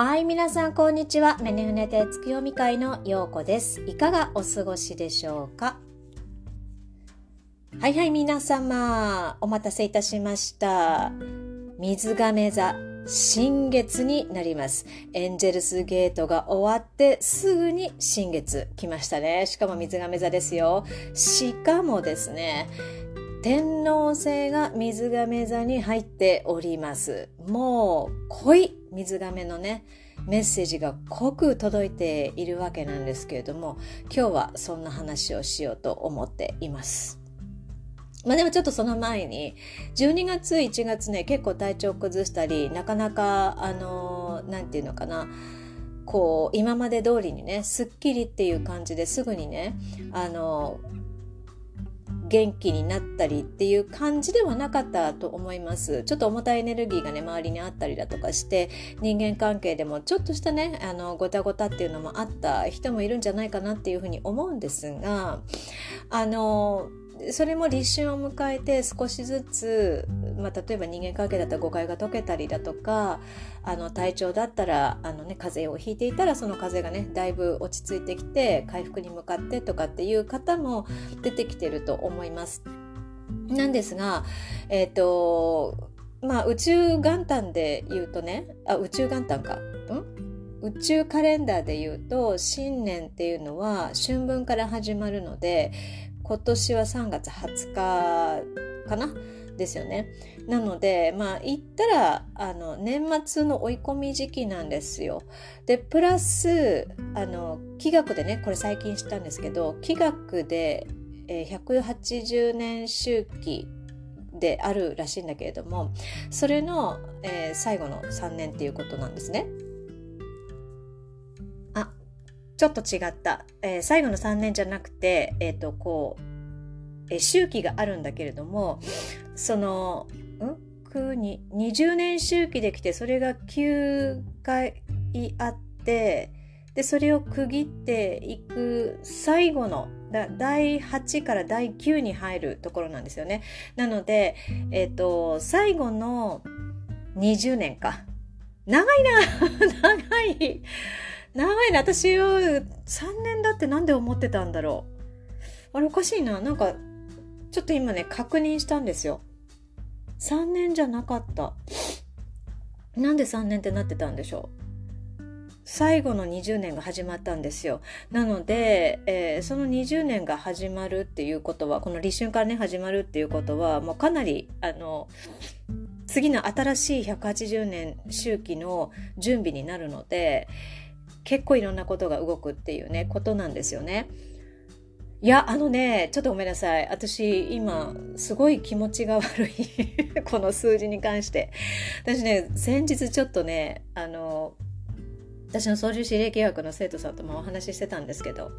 はい、皆さんこんにちは。メネフネテ月読み会のようこです。いかがお過ごしでしょうか？はいはい、皆様、お待たせいたしました。水亀座、新月になります。エンジェルスゲートが終わってすぐに新月来ましたね。しかも水亀座ですよ。しかもですね、天王星が水亀座に入っております。もう濃い水亀のね、メッセージが濃く届いているわけなんですけれども、今日はそんな話をしようと思っています。まあでもちょっとその前に、12月、1月ね、結構体調崩したり、なかなか、あの、なんていうのかな、こう、今まで通りにね、すっきりっていう感じですぐにね、あの、元気になったりっていう感じではなかったと思います。ちょっと重たいエネルギーがね、周りにあったりだとかして、人間関係でもちょっとしたね、あの、ごたごたっていうのもあった人もいるんじゃないかなっていうふうに思うんですが、あの、それも立春を迎えて少しずつ、まあ、例えば人間関係だったら誤解が解けたりだとかあの体調だったらあの、ね、風邪をひいていたらその風邪がねだいぶ落ち着いてきて回復に向かってとかっていう方も出てきてると思います。なんですが、えっ、とまあ宇宙元旦で言うとねあ宇宙元旦かん？宇宙カレンダーで言うと新年っていうのは春分から始まるので今年は3月20日かな？ですよね。なのでまあ言ったらあの年末の追い込み時期なんですよ。でプラスあの気学でねこれ最近知ったんですけど気学で、えー、180年周期であるらしいんだけれどもそれの、えー、最後の3年っていうことなんですね。ちょっと違った、えー、最後の3年じゃなくて、えっ、とこう、えー、周期があるんだけれどもそのん？に20年周期できてそれが9回あってでそれを区切っていく最後の第8から第9に入るところなんですよね。なので、えっ、と最後の20年か。長いな。長い。長いな私は3年だってなんで思ってたんだろう。あれおかしいな。なんかちょっと今ね確認したんですよ。3年じゃなかった。なんで3年ってなってたんでしょう。最後の20年が始まったんですよ。なので、えー、その20年が始まるっていうことはこの立春からね始まるっていうことはもうかなりあの次の新しい180年周期の準備になるので結構いろんなことが動くっていうねことなんですよね。いやあのねちょっとごめんなさい。私今すごい気持ちが悪い。この数字に関して。私ね先日ちょっとねあの私の操縦指令契約の生徒さんともお話ししてたんですけど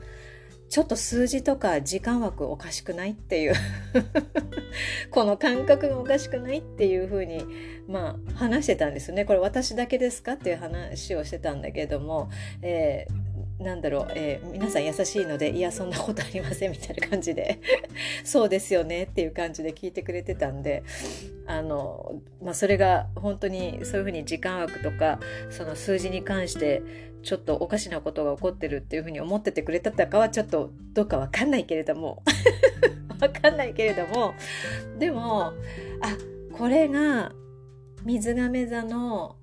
ちょっと数字とか時間枠おかしくないっていう。この感覚がおかしくないっていうふうにまあ話してたんですよね。これ私だけですかっていう話をしてたんだけども、えー、なんだろう、えー、皆さん優しいのでいやそんなことありませんみたいな感じで。そうですよねっていう感じで聞いてくれてたんであの、まあ、それが本当にそういうふうに時間枠とかその数字に関してちょっとおかしなことが起こってるっていうふうに思っててくれたかはちょっとどうかわかんないけれども。わかんないけれども。でもあこれが水亀座の、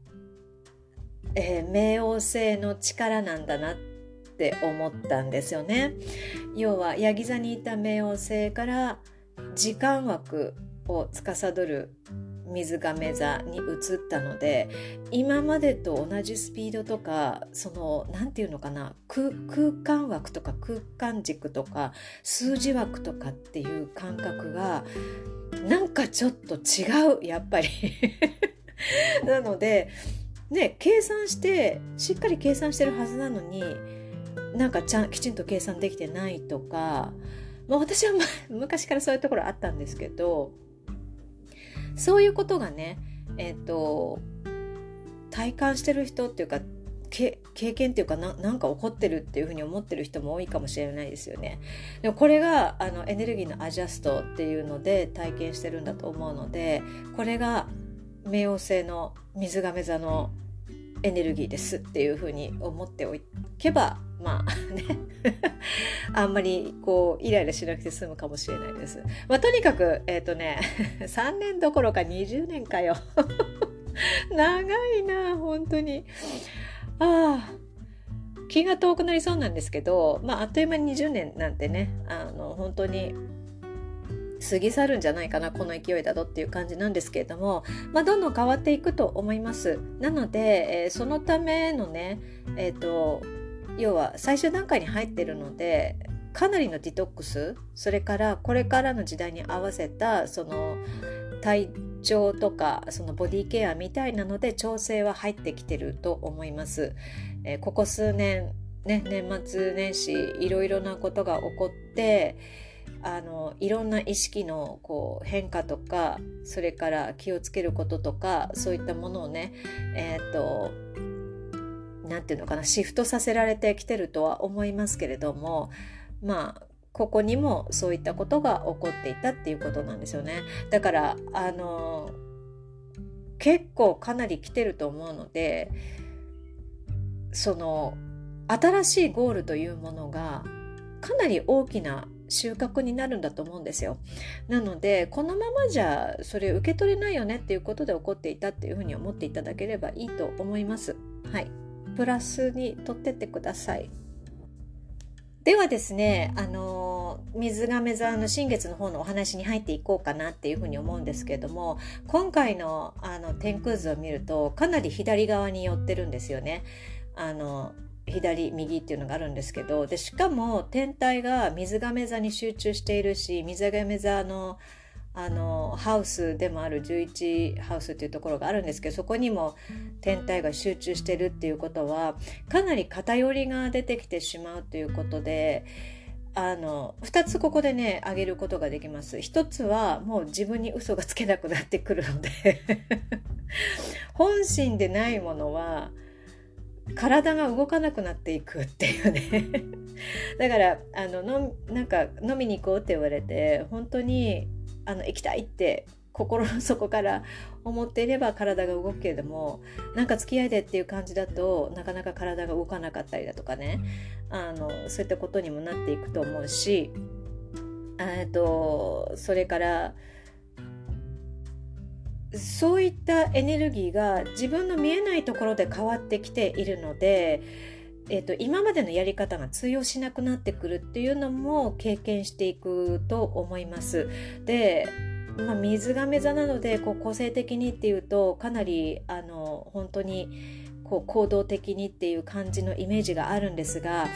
えー、冥王星の力なんだなっって思ったんですよね。要はヤギ座にいた冥王星から時間枠を司る水亀座に移ったので今までと同じスピードとかその何て言うのかな空間枠とか空間軸とか数字枠とかっていう感覚がなんかちょっと違うやっぱり なのでね計算してしっかり計算してるはずなのになんかちゃんきちんと計算できてないとか、まあ、私は、ま、昔からそういうところあったんですけどそういうことがねえっ、ー、と体感してる人っていうか経験っていうかななんか起こってるっていうふうに思ってる人も多いかもしれないですよね。でもこれがあのエネルギーのアジャストっていうので体験してるんだと思うのでこれが冥王星の水亀座のエネルギーですっていうふうに思っておけばまあね あんまりこうイライラしなくて済むかもしれないです。まあ、とにかくえっ、ー、とね 3年どころか20年かよ 長いな本当に。ああ気が遠くなりそうなんですけど、まあ、あっという間に20年なんてねあの本当に過ぎ去るんじゃないかなこの勢いだとっていう感じなんですけれども、まあ、どんどん変わっていくと思いますなので、えー、そのためのね、えーと、要は最終段階に入ってるのでかなりのディトックスそれからこれからの時代に合わせたその体調とかそのボディケアみたいなので調整は入ってきてると思います。えー、ここ数年ね年末年始いろいろなことが起こってあのいろんな意識のこう変化とかそれから気をつけることとかそういったものをねえ、ー、と何て言うのかなシフトさせられてきてるとは思いますけれどもまあここにもそういったことが起こっていたっていうことなんですよね。だからあの結構かなり来てると思うのでその新しいゴールというものがかなり大きな収穫になるんだと思うんですよ。なのでこのままじゃそれ受け取れないよねっていうことで起こっていたっていうふうに思っていただければいいと思います。はい。プラスに取ってってください。ではですね、あの水亀座の新月の方のお話に入っていこうかなっていうふうに思うんですけれども今回のあの天空図を見るとかなり左側に寄ってるんですよね。あの左右っていうのがあるんですけどでしかも天体が水亀座に集中しているし水亀座のあのハウスでもある11ハウスっていうところがあるんですけどそこにも天体が集中してるっていうことはかなり偏りが出てきてしまうということであの2つここでね挙げることができます。1つはもう自分に嘘がつけなくなってくるので 本心でないものは体が動かなくなっていくっていうねだからあののなんか飲みに行こうって言われて本当にあの行きたいって心の底から思っていれば体が動くけれどもなんか付き合いでっていう感じだとなかなか体が動かなかったりだとかね。あのそういったことにもなっていくと思うしえとそれからそういったエネルギーが自分の見えないところで変わってきているので、えーと、今までのやり方が通用しなくなってくるっていうのも経験していくと思います。でまあ、水亀座なのでこう個性的にっていうとかなりあの本当にこう行動的にっていう感じのイメージがあるんですが、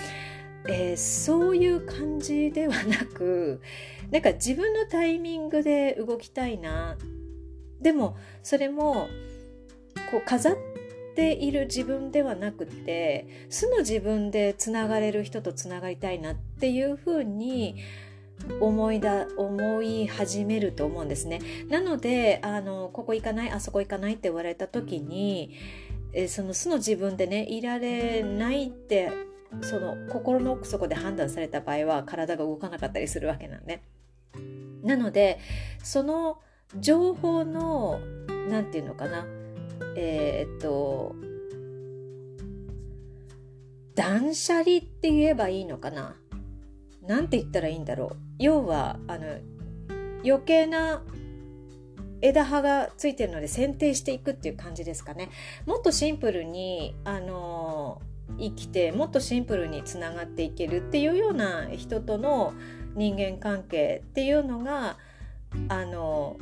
えー、そういう感じではなくなんか自分のタイミングで動きたいなでもそれもこう飾っている自分ではなくて素の自分でつながれる人とつながりたいなっていうふうに思いだ思い始めると思うんですね。なのであのここ行かないあそこ行かないって言われた時にえその素の自分でねいられないってその心の奥底で判断された場合は体が動かなかったりするわけなんで。なのでその情報の何て言うのかなえー、っと断捨離って言えばいいのかな？なんて言ったらいいんだろう。要はあの余計な枝葉がついてるので剪定していくっていう感じですかね。もっとシンプルにあの生きてもっとシンプルにつながっていけるっていうような人との人間関係っていうのがあの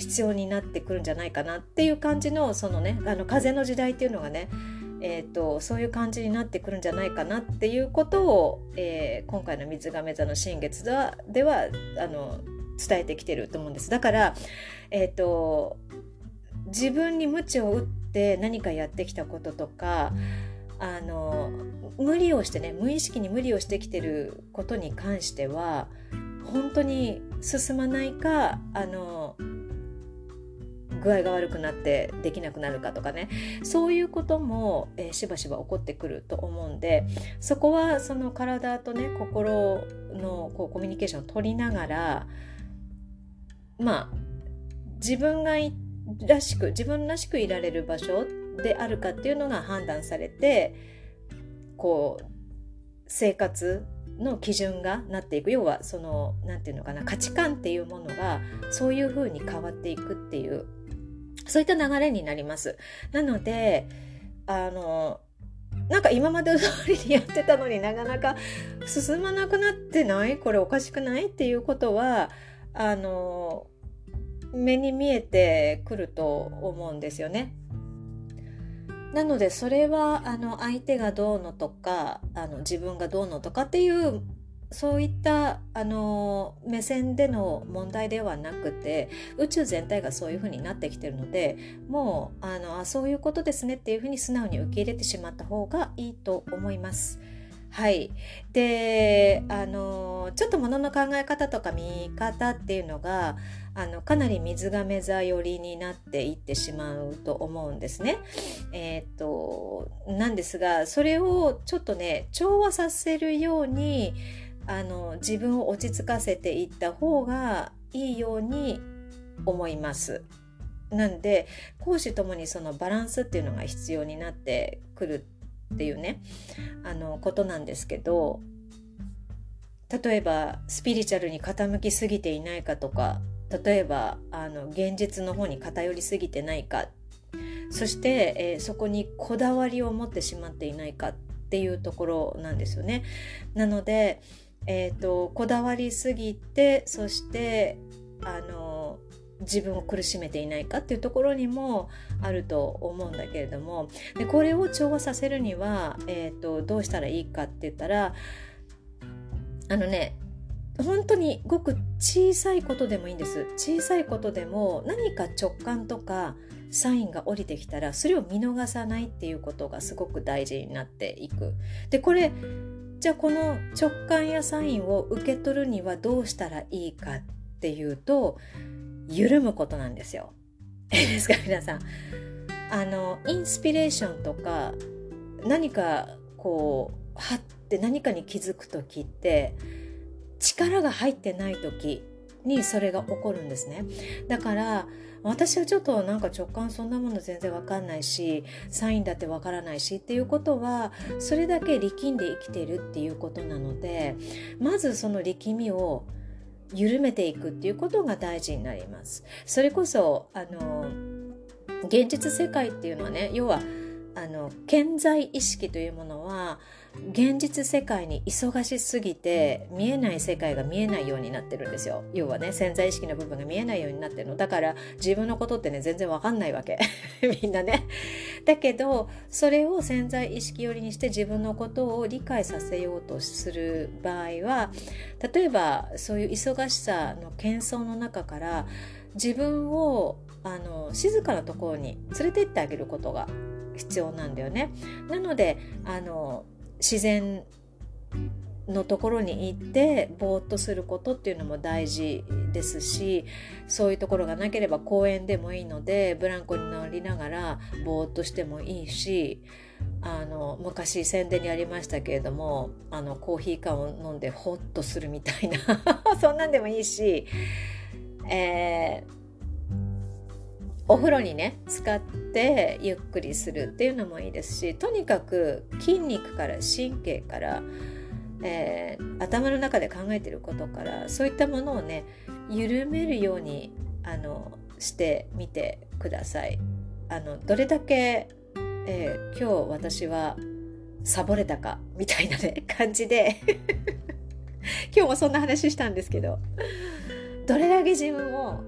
必要になってくるんじゃないかなっていう感じのそのねあの風の時代っていうのがねえーと、そういう感じになってくるんじゃないかなっていうことを、えー、今回の水亀座の新月ではではあの伝えてきてると思うんです。だから、えーと、自分に鞭を打って何かやってきたこととかあの無理をしてね無意識に無理をしてきてることに関しては本当に進まないかあの具合が悪くなってできなくなるかとかね。そういうことも、えー、しばしば起こってくると思うんでそこはその体とね心のこうコミュニケーションを取りながらまあ自分がらしく自分らしくいられる場所であるかっていうのが判断されてこう生活の基準がなっていく。要はその何て言うのかな価値観っていうものがそういう風に変わっていくっていうそういった流れになります。なのであのなんか今まで通りにやってたのになかなか進まなくなってないこれおかしくないっていうことはあの目に見えてくると思うんですよね。なのでそれはあの相手がどうのとかあの自分がどうのとかっていうそういったあの目線での問題ではなくて宇宙全体がそういうふうになってきてるのでもうあのあそういうことですねっていうふうに素直に受け入れてしまった方がいいと思います。はい、であのちょっとものの考え方とか見方っていうのがあのかなり水亀座寄りになっていってしまうと思うんですね。えー、っとなんですがそれをちょっとね調和させるようにあの自分を落ち着かせていった方がいいように思います。なんで講師ともにそのバランスっていうのが必要になってくるっていうねあのことなんですけど例えばスピリチュアルに傾きすぎていないかとか例えばあの現実の方に偏りすぎてないかそして、えー、そこにこだわりを持ってしまっていないかっていうところなんですよね。なので、えーとこだわりすぎてそしてあの自分を苦しめていないかっていうところにもあると思うんだけれどもでこれを調和させるには、えーと、どうしたらいいかって言ったらあのね本当にごく小さいことでもいいんです小さいことでも何か直感とかサインが降りてきたらそれを見逃さないっていうことがすごく大事になっていく。でこれじゃあこの直感やサインを受け取るにはどうしたらいいかっていうと緩むことなんですよ。いいですか？皆さん。あのインスピレーションとか何かこうはって何かに気づく時って力が入ってない時にそれが起こるんですね。だから私はちょっとなんか直感そんなもの全然わかんないしサインだってわからないしっていうことはそれだけ力んで生きてるっていうことなのでまずその力みを緩めていくっていうことが大事になります。それこそあの現実世界っていうのはね要はあの健在意識というものは現実世界に忙しすぎて見えない世界が見えないようになってるんですよ。要はね潜在意識の部分が見えないようになってるの。だから自分のことってね全然わかんないわけ。みんなね。だけどそれを潜在意識寄りにして自分のことを理解させようとする場合は例えばそういう忙しさの喧騒の中から自分をあの静かなところに連れてってあげることが必要なんだよね。なのであの自然のところに行ってぼーっとすることっていうのも大事ですしそういうところがなければ公園でもいいのでブランコに乗りながらぼーっとしてもいいしあの昔宣伝にありましたけれどもあのコーヒー缶を飲んでホッとするみたいな そんなんでもいいし、えーお風呂にね使ってゆっくりするっていうのもいいですしとにかく筋肉から神経から、えー、頭の中で考えてることからそういったものをね緩めるようにあのしてみてください。あのどれだけ、えー、今日私はサボれたかみたいなね 感じで 今日もそんな話したんですけどどれだけ自分を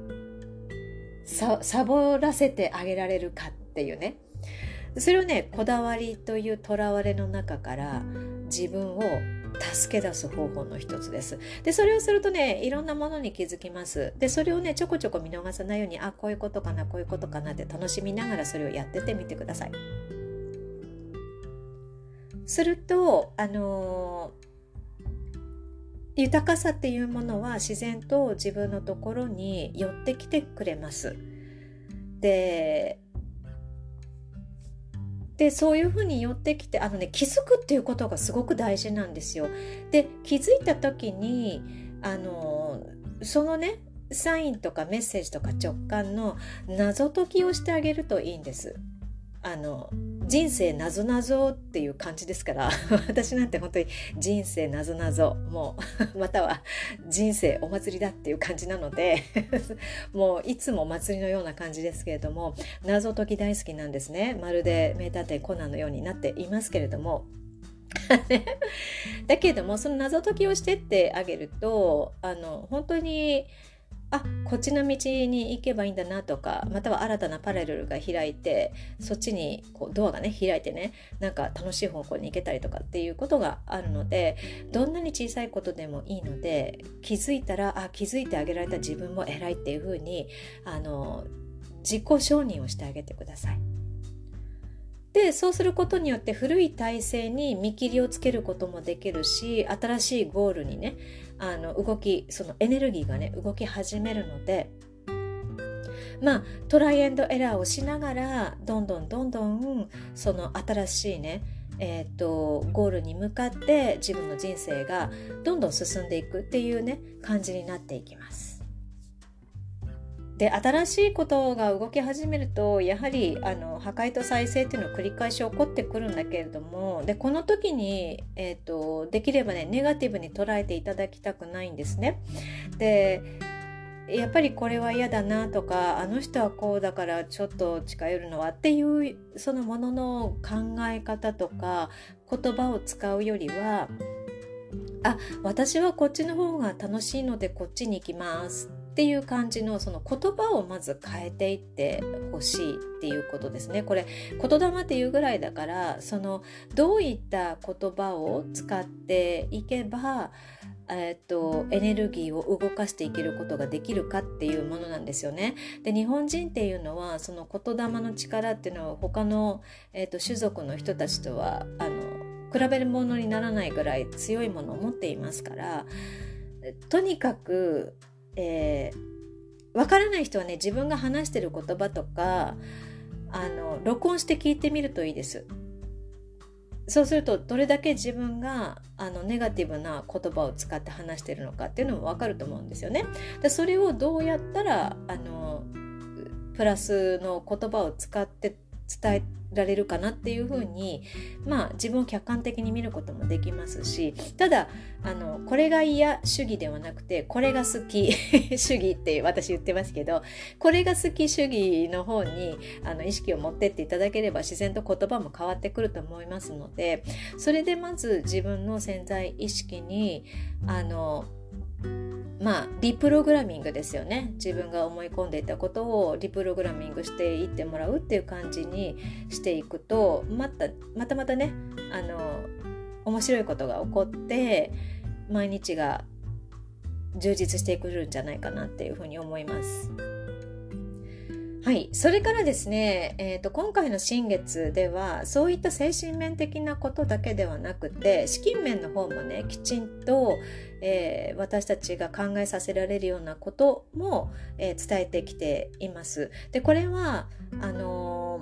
サボらせてあげられるかっていうねそれをねこだわりというとらわれの中から自分を助け出す方法の一つです。で、それをするとね、いろんなものに気づきます。で、それをね、ちょこちょこ見逃さないように、あ、こういうことかな、こういうことかなって楽しみながらそれをやっててみてください。すると、あのー、豊かさっていうものは自然と自分のところに寄ってきてくれます。ででそういうふうに寄ってきてあのね気づくっていうことがすごく大事なんですよ。で気づいた時にあのそのねサインとかメッセージとか直感の謎解きをしてあげるといいんです。あの人生なぞなぞっていう感じですから 私なんて本当に人生なぞなぞもう または人生お祭りだっていう感じなので もういつも祭りのような感じですけれども謎解き大好きなんですね。まるで名探偵コナンのようになっていますけれども。だけれどもその謎解きをしてってあげるとあの本当にあこっちの道に行けばいいんだなとかまたは新たなパラレルが開いてそっちにこうドアがね開いてねなんか楽しい方向に行けたりとかっていうことがあるのでどんなに小さいことでもいいので気づいたらあ気づいてあげられた自分も偉いっていうふうにあの自己承認をしてあげてください。でそうすることによって古い体制に見切りをつけることもできるし新しいゴールにねあの動きそのエネルギーがね動き始めるのでまあトライエンドエラーをしながらどんどんどんどんその新しいねえーと、ゴールに向かって自分の人生がどんどん進んでいくっていうね感じになっていきます。で新しいことが動き始めるとやはりあの破壊と再生っていうのを繰り返し起こってくるんだけれどもでこの時に、えーと、できればねネガティブに捉えていただきたくないんですね。でやっぱりこれは嫌だなとかあの人はこうだからちょっと近寄るのはっていうそのものの考え方とか言葉を使うよりはあ私はこっちの方が楽しいのでこっちに行きますっていう感じのその言葉をまず変えていってほしいっていうことですね。これ言霊っていうぐらいだからそのどういった言葉を使っていけばえっと、エネルギーを動かしていけることができるかっていうものなんですよね。で日本人っていうのはその言霊の力っていうのは他の、えっと、種族の人たちとはあの比べるものにならないぐらい強いものを持っていますからとにかくえー、分からない人はね自分が話してる言葉とかあの録音して聞いてみるといいです。そうするとどれだけ自分があのネガティブな言葉を使って話してるのかっていうのも分かると思うんですよね。でそれをどうやったらあのプラスの言葉を使って伝えられるかなっていうふうにまあ自分を客観的に見ることもできますしただあのこれが嫌主義ではなくてこれが好き 主義って私言ってますけどこれが好き主義の方にあの意識を持ってっていただければ自然と言葉も変わってくると思いますのでそれでまず自分の潜在意識にあのまあリプログラミングですよね自分が思い込んでいたことをリプログラミングしていってもらうっていう感じにしていくとまたまたまたねあの面白いことが起こって毎日が充実してくるんじゃないかなっていうふうに思います。はい。それからですね、えーと、今回の新月では、そういった精神面的なことだけではなくて、資金面の方もね、きちんと、えー、私たちが考えさせられるようなことも、えー、伝えてきています。で、これは、あの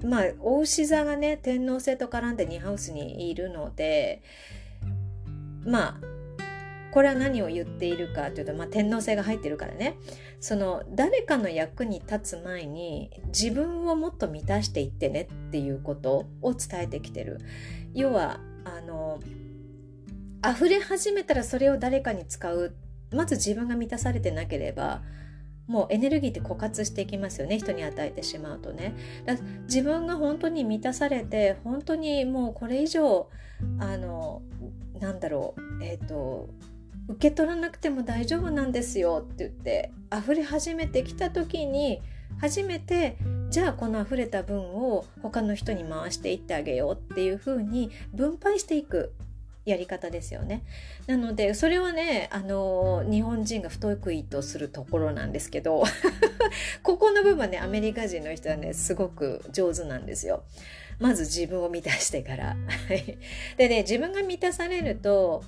ー、まあ、大牛座がね、天皇星と絡んで2ハウスにいるので、まあ、これは何を言っているかというと、まあ、天皇星が入ってるからね。その誰かの役に立つ前に自分をもっと満たしていってねっていうことを伝えてきてる。要はあの溢れ始めたらそれを誰かに使う。まず自分が満たされてなければもうエネルギーって枯渇していきますよね人に与えてしまうとね。だ自分が本当に満たされて本当にもうこれ以上あのなんだろうえっ、ー、と受け取らなくても大丈夫なんですよって言って溢れ始めてきた時に初めてじゃあこの溢れた分を他の人に回していってあげようっていう風に分配していくやり方ですよね。なのでそれはねあの日本人が不得意とするところなんですけど ここの部分はねアメリカ人の人はねすごく上手なんですよ。まず自分を満たしてから。でね自分が満たされると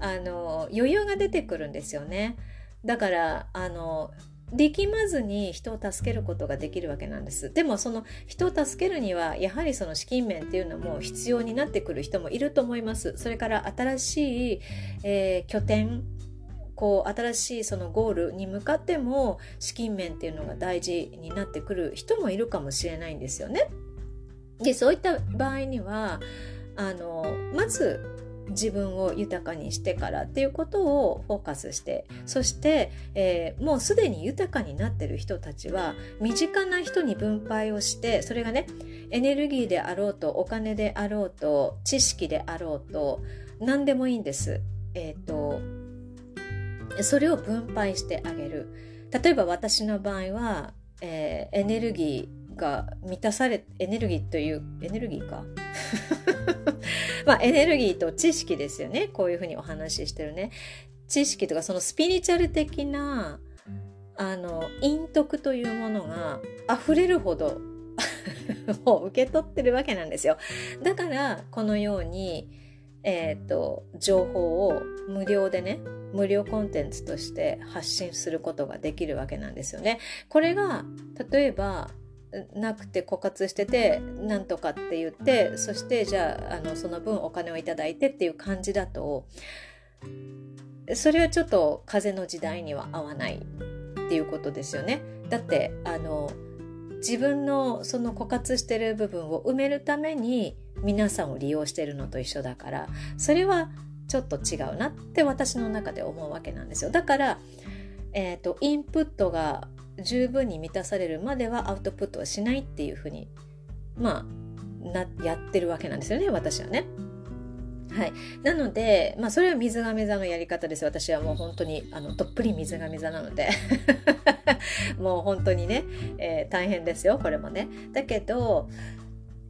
あの余裕が出てくるんですよね。だからあの力まずに人を助けることができるわけなんです。でもその人を助けるにはやはりその資金面っていうのも必要になってくる人もいると思います。それから新しい、えー、拠点こう新しいそのゴールに向かっても資金面っていうのが大事になってくる人もいるかもしれないんですよね。でそういった場合にはあのまず自分を豊かにしてからっていうことをフォーカスしてそして、えー、もうすでに豊かになってる人たちは身近な人に分配をしてそれがねエネルギーであろうとお金であろうと知識であろうと何でもいいんです。えっ、ー、とそれを分配してあげる。例えば私の場合は、えー、エネルギーが満たされエネルギーというエネルギーか。まあエネルギーと知識ですよね。こういうふうにお話ししてるね。知識とかそのスピリチュアル的なあの陰徳というものが溢れるほど もう受け取ってるわけなんですよ。だからこのようにえっ、ー、と情報を無料でね無料コンテンツとして発信することができるわけなんですよね。これが例えばなくて枯渇しててなんとかって言ってそしてじゃああのその分お金を頂いてっていう感じだとそれはちょっと風の時代には合わないっていうことですよね。だってあの自分のその枯渇してる部分を埋めるために皆さんを利用してるのと一緒だからそれはちょっと違うなって私の中で思うわけなんですよ。だから、えーと、インプットが十分に満たされるまではアウトプットはしないっていうふうにまあなやってるわけなんですよね私はね。はい、なので、まあ、それは水亀座のやり方です私はもう本当にあのどっぷり水亀座なので もう本当にね、えー、大変ですよこれもね。だけど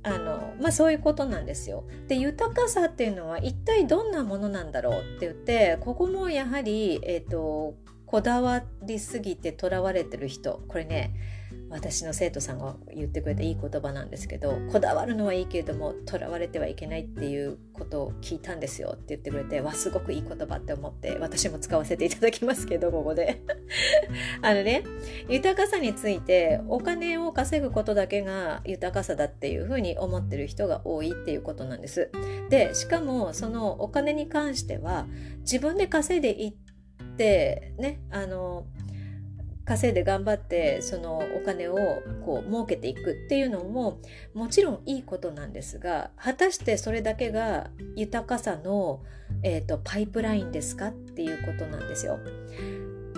あのまあそういうことなんですよ。で豊かさっていうのは一体どんなものなんだろうって言ってここもやはり、えーと、こだわりすぎてとらわれてる人。これね私の生徒さんが言ってくれたいい言葉なんですけどこだわるのはいいけれどもとらわれてはいけないっていうことを聞いたんですよ。って言ってくれてわすごくいい言葉って思って私も使わせていただきますけどここで。あのね豊かさについてお金を稼ぐことだけが豊かさだっていうふうに思ってる人が多いっていうことなんです。でしかもそのお金に関しては自分で稼いでいってねあの稼いで頑張ってそのお金をこう儲けていくっていうのももちろんいいことなんですが果たしてそれだけが豊かさの、えーと、パイプラインですかっていうことなんですよ。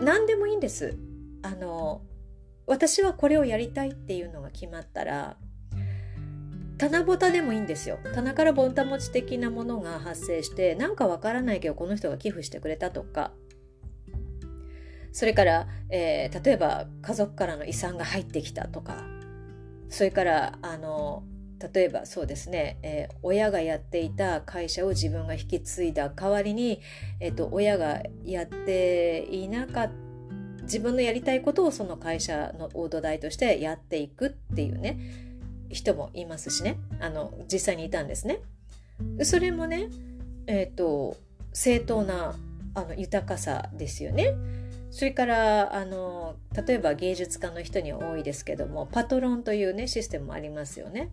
何でもいいんです。あの私はこれをやりたいっていうのが決まったら棚ぼたでもいいんですよ。棚からぼんた持ち的なものが発生してなんかわからないけどこの人が寄付してくれたとかそれから、えー、例えば家族からの遺産が入ってきたとかそれからあの例えばそうですね、えー、親がやっていた会社を自分が引き継いだ代わりに、えーと、親がやっていなかった自分のやりたいことをその会社の大土台としてやっていくっていうね人もいますしねあの実際にいたんですね。それもねえっ、ー、と正当なあの豊かさですよね。それからあの例えば芸術家の人には多いですけどもパトロンというねシステムもありますよね。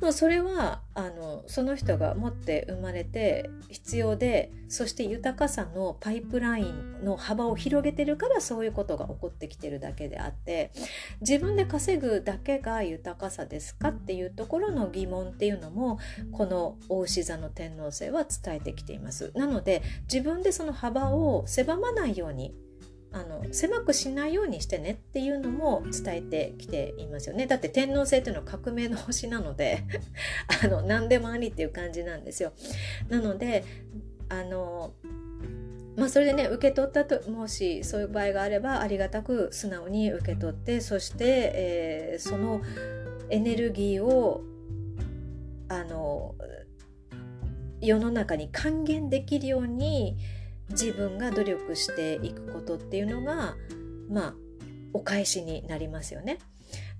もうそれはあのその人が持って生まれて必要でそして豊かさのパイプラインの幅を広げてるからそういうことが起こってきてるだけであって自分で稼ぐだけが豊かさですかっていうところの疑問っていうのもこの大牛座の天皇星は伝えてきています。なので自分でその幅を狭まないようにあの狭くしないようにしてねっていうのも伝えてきていますよね。だって天皇制というのは革命の星なので あの何でもありっていう感じなんですよ。なのであのまあそれでね受け取ったともしそういう場合があればありがたく素直に受け取ってそして、えー、そのエネルギーをあの世の中に還元できるように自分が努力していくことっていうのがまあお返しになりますよね。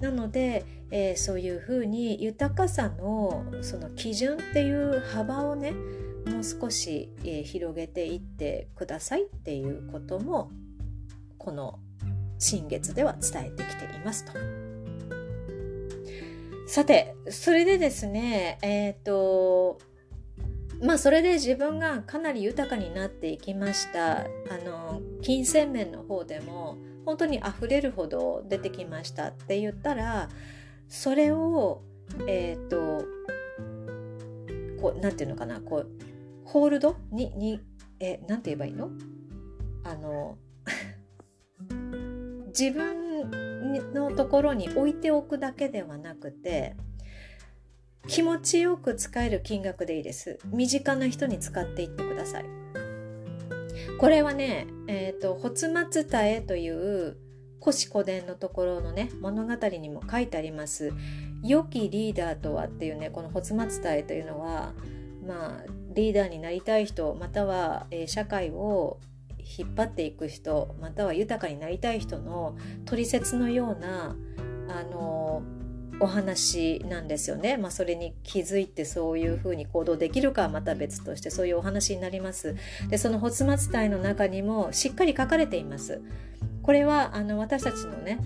なので、えー、そういうふうに豊かさのその基準っていう幅をねもう少し、えー、広げていってくださいっていうこともこの新月では伝えてきていますと。さてそれでですねえっ、ー、とまあそれで自分がかなり豊かになっていきました。あの金銭面の方でも本当に溢れるほど出てきましたって言ったらそれをえっ、ー、とこうなんていうのかなこうホールド？ににえなんて言えばいいの？あの 自分のところに置いておくだけではなくて気持ちよく使える金額でいいです。身近な人に使っていってください。これはね、えっ、ー、と、発松田へという古史古伝のところのね、物語にも書いてあります。良きリーダーとはっていうね、この発松田へというのは、まあ、リーダーになりたい人、または、えー、社会を引っ張っていく人、または豊かになりたい人の取説のような、あのーお話なんですよね。まあ、それに気づいてそういうふうに行動できるかはまた別としてそういうお話になります。でその「発末体」の中にもしっかり書かれています。これはあの私たちのね、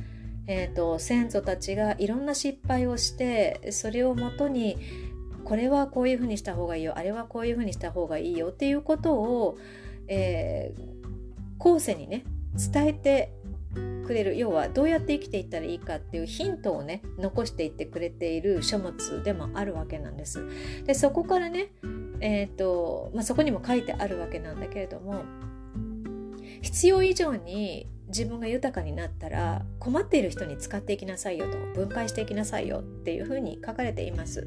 えーと、先祖たちがいろんな失敗をしてそれをもとにこれはこういうふうにした方がいいよあれはこういうふうにした方がいいよっていうことを、えー、後世にね伝えてくれる要はどうやって生きていったらいいかっていうヒントをね残していってくれている書物でもあるわけなんです。でそこからね、えーとまあ、そこにも書いてあるわけなんだけれども必要以上に自分が豊かになったら困っている人に使っていきなさいよと分配していきなさいよっていうふうに書かれています。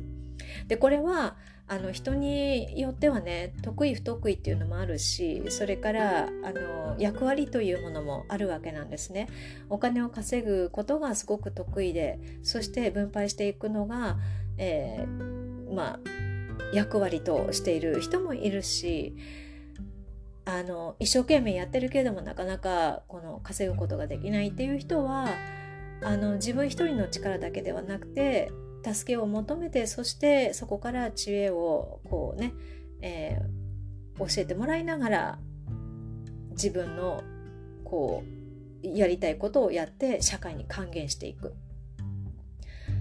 でこれはあの人によってはね得意不得意っていうのもあるしそれからあの役割というものもあるわけなんですね。お金を稼ぐことがすごく得意でそして分配していくのが、えー、まあ役割としている人もいるしあの一生懸命やってるけれどもなかなかこの稼ぐことができないっていう人はあの自分一人の力だけではなくて助けを求めてそしてそこから知恵をこうね、えー、教えてもらいながら自分のこうやりたいことをやって社会に還元していく。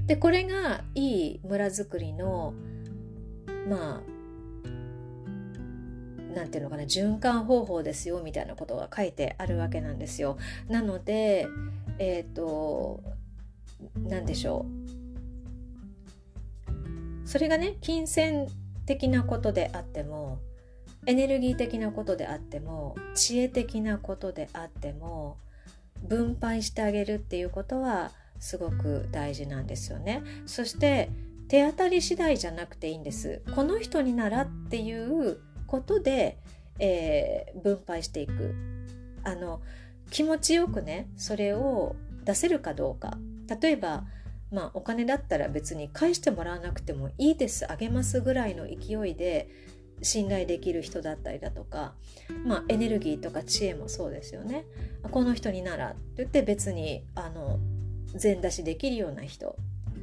でこれがいい村づくりのまあなんていうのかな循環方法ですよみたいなことが書いてあるわけなんですよ。なのでえっ、ー、と何でしょうそれがね金銭的なことであってもエネルギー的なことであっても知恵的なことであっても分配してあげるっていうことはすごく大事なんですよね。そして手当たり次第じゃなくていいんです。この人にならっていうことで、えー、分配していく。あの気持ちよくねそれを出せるかどうか。例えばまあお金だったら別に返してもらわなくてもいいですあげますぐらいの勢いで信頼できる人だったりだとか、まあ、エネルギーとか知恵もそうですよね。この人にならって言って別にあの全出しできるような人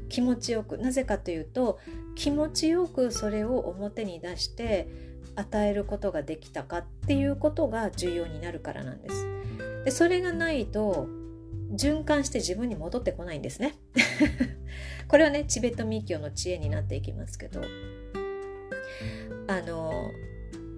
気持ちよくなぜかというと気持ちよくそれを表に出して与えることができたかっていうことが重要になるからなんです。でそれがないと循環して自分に戻ってこないんですね。これはねチベット密教の知恵になっていきますけどあの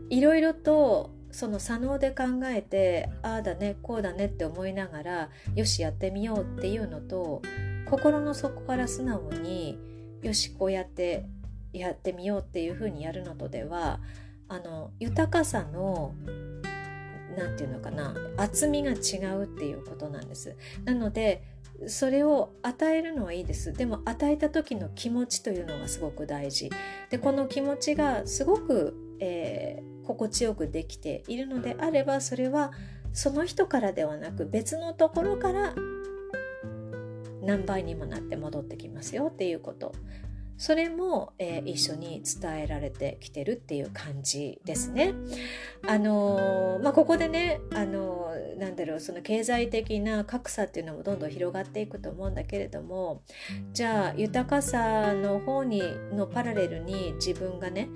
いろいろとその左脳で考えてああだねこうだねって思いながらよしやってみようっていうのと心の底から素直によしこうやってやってみようっていうふうにやるのとではあの豊かさの何て言うのかな厚みが違うっていうことなんです。なのでそれを与えるのはいいです。でも与えた時の気持ちというのがすごく大事。でこの気持ちがすごく、えー、心地よくできているのであればそれはその人からではなく別のところから何倍にもなって戻ってきますよっていうこと。それも、えー、一緒に伝えられてきてるっていう感じですね。あのー、まあ、ここでね、あのー、なんだろうその経済的な格差っていうのもどんどん広がっていくと思うんだけれどもじゃあ豊かさの方にのパラレルに自分がね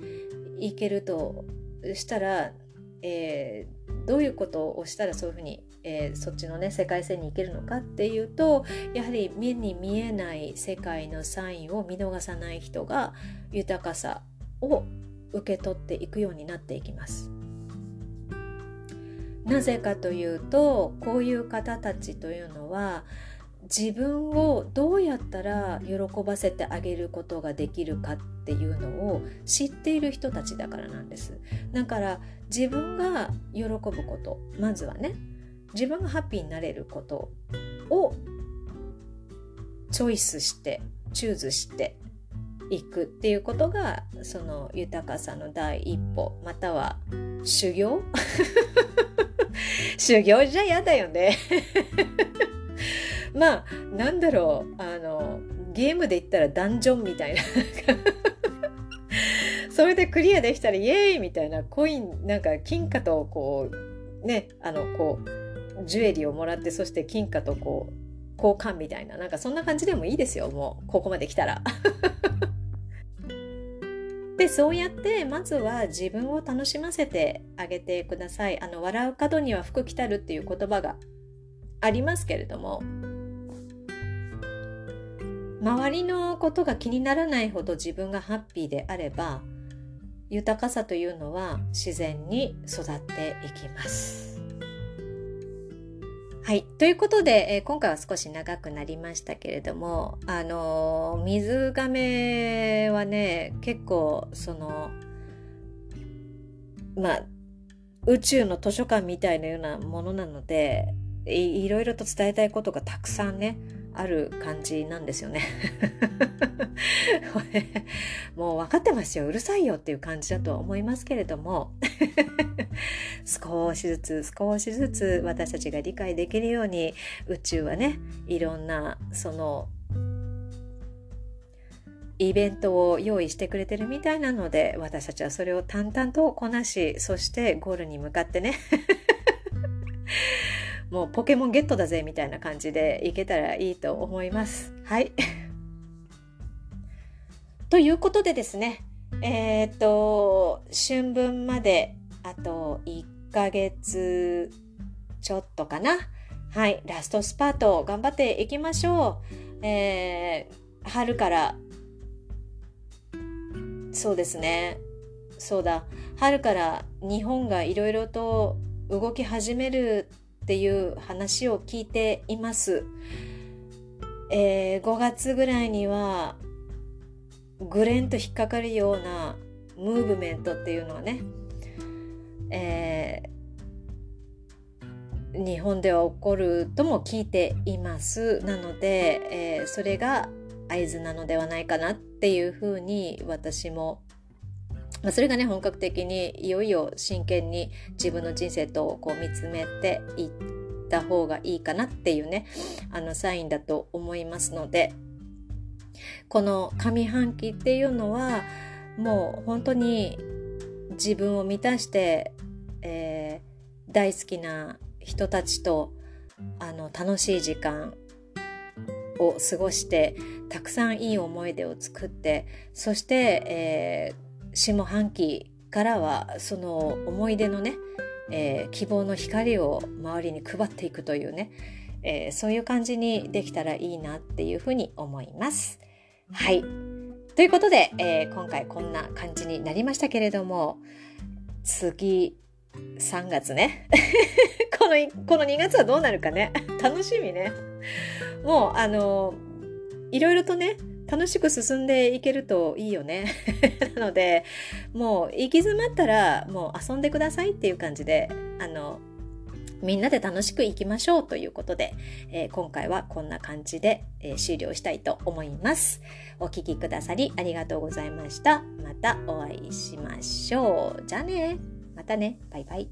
いけるとしたら、えどういうことをしたらそういうふうにえー、そっちのね世界線に行けるのかっていうとやはり目に見えない世界のサインを見逃さない人が豊かさを受け取っていくようになっていきます。なぜかというとこういう方たちというのは自分をどうやったら喜ばせてあげることができるかっていうのを知っている人たちだからなんですだから自分が喜ぶことまずはね自分がハッピーになれることをチョイスしてチューズしていくっていうことがその豊かさの第一歩または修行？修行じゃ嫌だよね。まあなんだろう。あのゲームで言ったらダンジョンみたいな。それでクリアできたらイエーイみたいなコインなんか金貨とこうねあのこうジュエリーをもらってそして金貨とこう交換みたいななんかそんな感じでもいいですよもうここまで来たら。でそうやってまずは自分を楽しませてあげてください。あの笑う角には福来たるっていう言葉がありますけれども周りのことが気にならないほど自分がハッピーであれば豊かさというのは自然に育っていきます。はい。ということで、えー、今回は少し長くなりましたけれども、あのー、水亀はね、結構、その、まあ、宇宙の図書館みたいなようなものなのでい、いろいろと伝えたいことがたくさんね、ある感じなんですよね。もう分かってますよ。うるさいよっていう感じだとは思いますけれども。少しずつ少しずつ私たちが理解できるように宇宙はねいろんなそのイベントを用意してくれてるみたいなので私たちはそれを淡々とこなしそしてゴールに向かってね。もうポケモンゲットだぜみたいな感じでいけたらいいと思います。はい。ということでですね、えっ、と、春分まであと1ヶ月ちょっとかな。はい、ラストスパート頑張っていきましょう。えー、春からそうですね。そうだ。春から日本がいろいろと動き始めるっていう話を聞いています。えー、5月ぐらいにはグレンと引っかかるようなムーブメントっていうのはね、えー、日本では起こるとも聞いていますなので、えー、それが合図なのではないかなっていうふうに私もまあ、それがね本格的にいよいよ真剣に自分の人生とこう見つめていった方がいいかなっていうねあのサインだと思いますのでこの上半期っていうのはもう本当に自分を満たして、えー、大好きな人たちとあの楽しい時間を過ごしてたくさんいい思い出を作ってそして、えー下半期からはその思い出のね、えー、希望の光を周りに配っていくというね、えー、そういう感じにできたらいいなっていうふうに思います。はい。ということで、えー、今回こんな感じになりましたけれども、次、3月ね。この、この2月はどうなるかね。楽しみね。もう、あの、いろいろとね、楽しく進んでいけるといいよね。なので、もう行き詰まったらもう遊んでくださいっていう感じで、あの、みんなで楽しくいきましょうということで、えー、今回はこんな感じで、えー、終了したいと思います。お聴きくださりありがとうございました。またお会いしましょう。じゃあね。またね。バイバイ。